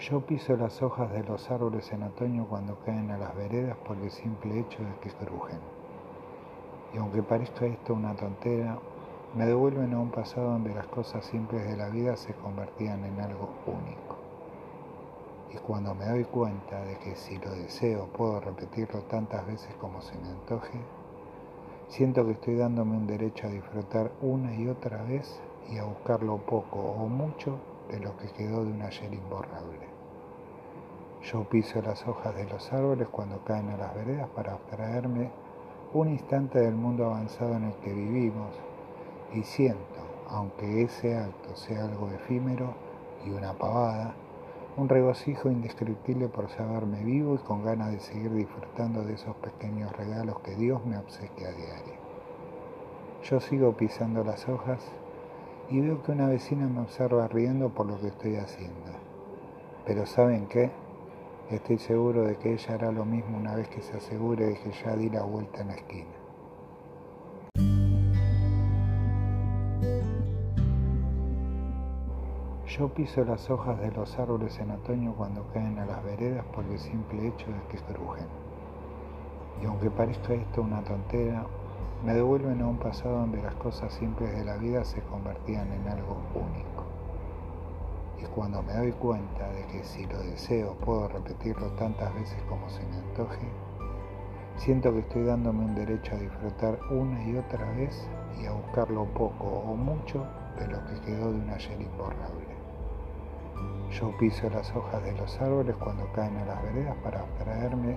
Yo piso las hojas de los árboles en otoño cuando caen a las veredas por el simple hecho de que crujen. Y aunque parezca esto una tontera, me devuelven a un pasado donde las cosas simples de la vida se convertían en algo único. Y cuando me doy cuenta de que si lo deseo puedo repetirlo tantas veces como se me antoje, siento que estoy dándome un derecho a disfrutar una y otra vez y a buscar lo poco o mucho de lo que quedó de un ayer imborrable. Yo piso las hojas de los árboles cuando caen a las veredas para abstraerme un instante del mundo avanzado en el que vivimos y siento, aunque ese acto sea algo efímero y una pavada, un regocijo indescriptible por saberme vivo y con ganas de seguir disfrutando de esos pequeños regalos que Dios me obsequia a diario. Yo sigo pisando las hojas y veo que una vecina me observa riendo por lo que estoy haciendo. Pero ¿saben qué? Estoy seguro de que ella hará lo mismo una vez que se asegure de que ya di la vuelta en la esquina. Yo piso las hojas de los árboles en otoño cuando caen a las veredas por el simple hecho de que crujen. Y aunque parezca esto una tontera, me devuelven a un pasado donde las cosas simples de la vida se convertían en algo único. Y cuando me doy cuenta de que si lo deseo puedo repetirlo tantas veces como se me antoje, siento que estoy dándome un derecho a disfrutar una y otra vez y a buscar lo poco o mucho de lo que quedó de un ayer imborrable. Yo piso las hojas de los árboles cuando caen a las veredas para abstraerme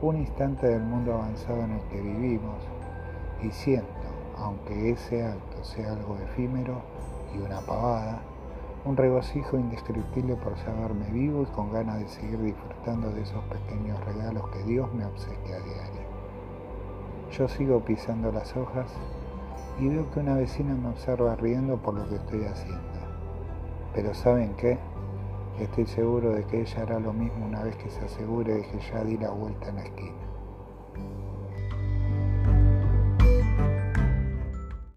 un instante del mundo avanzado en el que vivimos y siento, aunque ese acto sea algo efímero y una pavada, un regocijo indescriptible por saberme vivo y con ganas de seguir disfrutando de esos pequeños regalos que Dios me obsequia a diario. Yo sigo pisando las hojas y veo que una vecina me observa riendo por lo que estoy haciendo. Pero ¿saben qué? Estoy seguro de que ella hará lo mismo una vez que se asegure de que ya di la vuelta en la esquina.